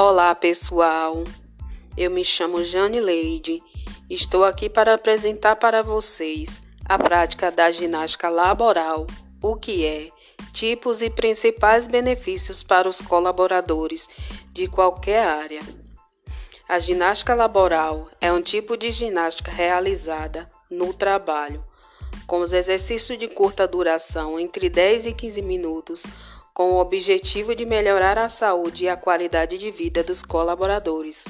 Olá, pessoal. Eu me chamo Jane Leide. Estou aqui para apresentar para vocês a prática da ginástica laboral, o que é, tipos e principais benefícios para os colaboradores de qualquer área. A ginástica laboral é um tipo de ginástica realizada no trabalho, com os exercícios de curta duração, entre 10 e 15 minutos, com o objetivo de melhorar a saúde e a qualidade de vida dos colaboradores.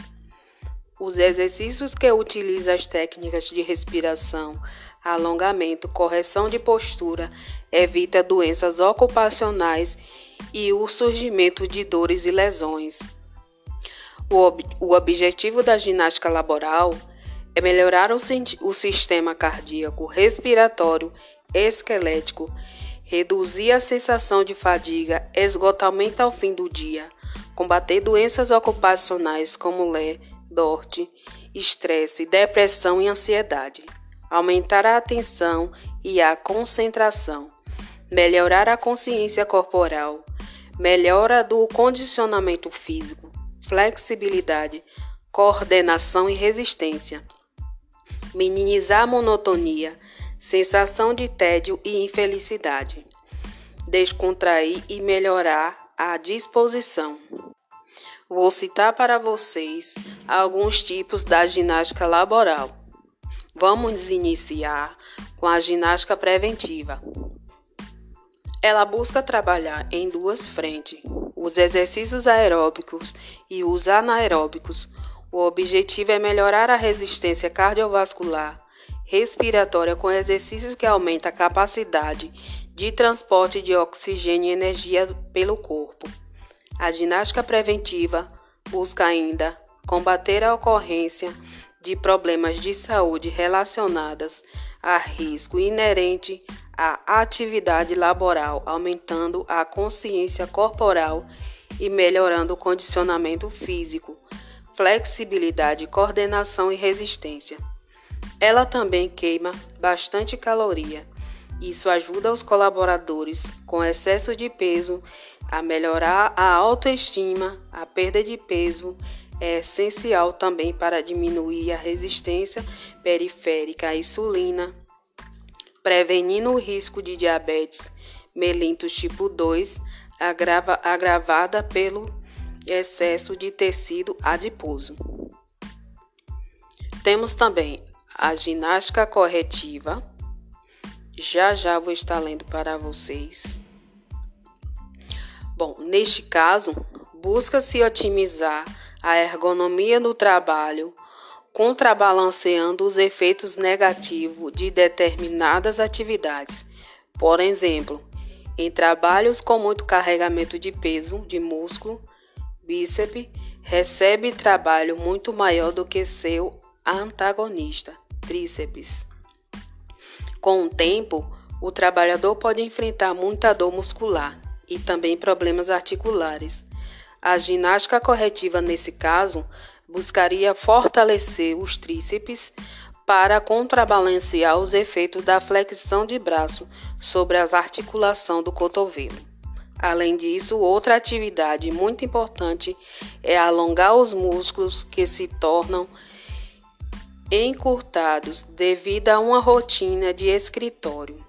Os exercícios que utilizam as técnicas de respiração, alongamento, correção de postura, evita doenças ocupacionais e o surgimento de dores e lesões. O, ob o objetivo da ginástica laboral é melhorar o, o sistema cardíaco, respiratório, esquelético reduzir a sensação de fadiga, esgotamento ao fim do dia, combater doenças ocupacionais como LE, DORT, estresse, depressão e ansiedade, aumentar a atenção e a concentração, melhorar a consciência corporal, melhora do condicionamento físico, flexibilidade, coordenação e resistência, minimizar a monotonia, sensação de tédio e infelicidade, descontrair e melhorar a disposição. Vou citar para vocês alguns tipos da ginástica laboral. Vamos iniciar com a ginástica preventiva. Ela busca trabalhar em duas frentes: os exercícios aeróbicos e os anaeróbicos. O objetivo é melhorar a resistência cardiovascular, respiratória com exercícios que aumentam a capacidade de transporte de oxigênio e energia pelo corpo. A ginástica preventiva busca ainda combater a ocorrência de problemas de saúde relacionados a risco inerente à atividade laboral, aumentando a consciência corporal e melhorando o condicionamento físico, flexibilidade, coordenação e resistência. Ela também queima bastante caloria. Isso ajuda os colaboradores com excesso de peso a melhorar a autoestima, a perda de peso é essencial também para diminuir a resistência periférica à insulina, prevenindo o risco de diabetes mellitus tipo 2, agrava, agravada pelo excesso de tecido adiposo. Temos também a ginástica corretiva. Já já vou estar lendo para vocês. Bom, neste caso, busca-se otimizar a ergonomia do trabalho, contrabalanceando os efeitos negativos de determinadas atividades. Por exemplo, em trabalhos com muito carregamento de peso de músculo, bíceps recebe trabalho muito maior do que seu antagonista tríceps. Com o tempo, o trabalhador pode enfrentar muita dor muscular e também problemas articulares. A ginástica corretiva, nesse caso, buscaria fortalecer os tríceps para contrabalancear os efeitos da flexão de braço sobre as articulações do cotovelo. Além disso, outra atividade muito importante é alongar os músculos que se tornam encurtados devido a uma rotina de escritório.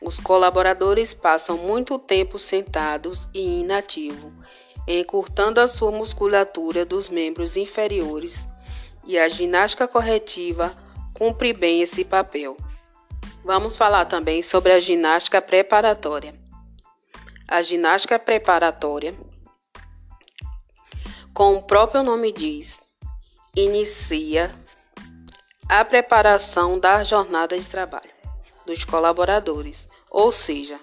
Os colaboradores passam muito tempo sentados e inativos, encurtando a sua musculatura dos membros inferiores, e a ginástica corretiva cumpre bem esse papel. Vamos falar também sobre a ginástica preparatória. A ginástica preparatória, como o próprio nome diz, inicia a preparação da jornada de trabalho dos colaboradores, ou seja,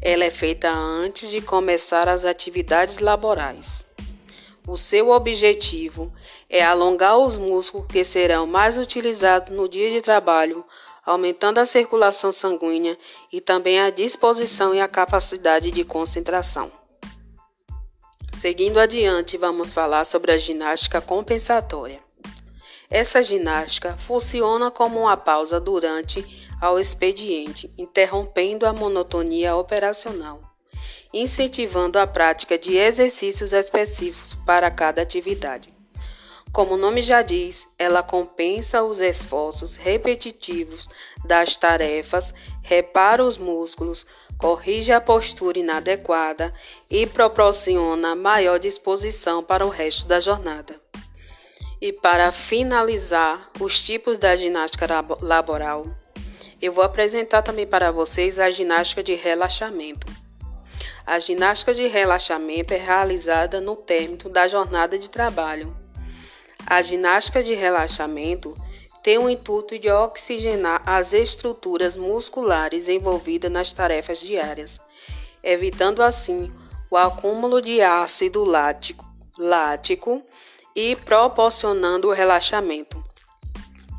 ela é feita antes de começar as atividades laborais. O seu objetivo é alongar os músculos que serão mais utilizados no dia de trabalho, aumentando a circulação sanguínea e também a disposição e a capacidade de concentração. Seguindo adiante, vamos falar sobre a ginástica compensatória. Essa ginástica funciona como uma pausa durante ao expediente, interrompendo a monotonia operacional. incentivando a prática de exercícios específicos para cada atividade. Como o nome já diz, ela compensa os esforços repetitivos das tarefas, repara os músculos, corrige a postura inadequada e proporciona maior disposição para o resto da jornada. E para finalizar os tipos da ginástica laboral, eu vou apresentar também para vocês a ginástica de relaxamento. A ginástica de relaxamento é realizada no término da jornada de trabalho. A ginástica de relaxamento tem o intuito de oxigenar as estruturas musculares envolvidas nas tarefas diárias, evitando assim o acúmulo de ácido lático, lático e proporcionando relaxamento.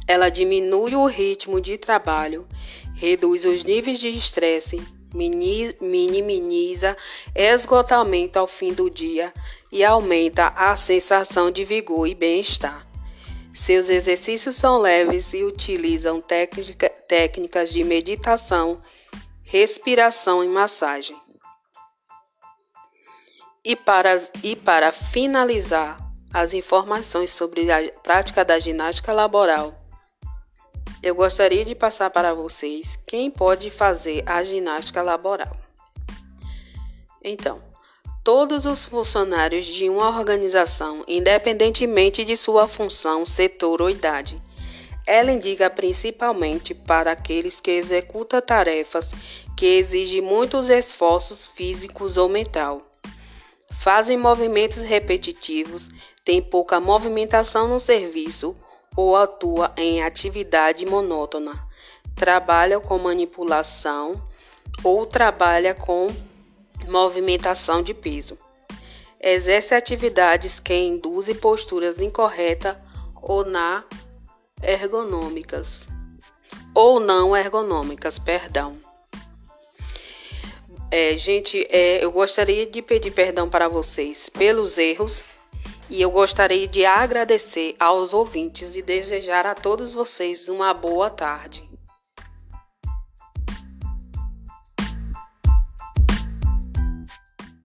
Ela diminui o ritmo de trabalho, reduz os níveis de estresse, minimiza esgotamento ao fim do dia e aumenta a sensação de vigor e bem-estar. Seus exercícios são leves e utilizam técnica, técnicas de meditação, respiração e massagem. E para, e para finalizar as informações sobre a prática da ginástica laboral, eu gostaria de passar para vocês quem pode fazer a ginástica laboral. Então, todos os funcionários de uma organização, independentemente de sua função, setor ou idade. Ela indica principalmente para aqueles que executam tarefas que exigem muitos esforços físicos ou mental. Fazem movimentos repetitivos, têm pouca movimentação no serviço ou atua em atividade monótona. Trabalha com manipulação ou trabalha com movimentação de peso. Exerce atividades que induzem posturas incorretas ou na ergonômicas ou não ergonômicas, perdão. É, gente, é, eu gostaria de pedir perdão para vocês pelos erros e eu gostaria de agradecer aos ouvintes e desejar a todos vocês uma boa tarde.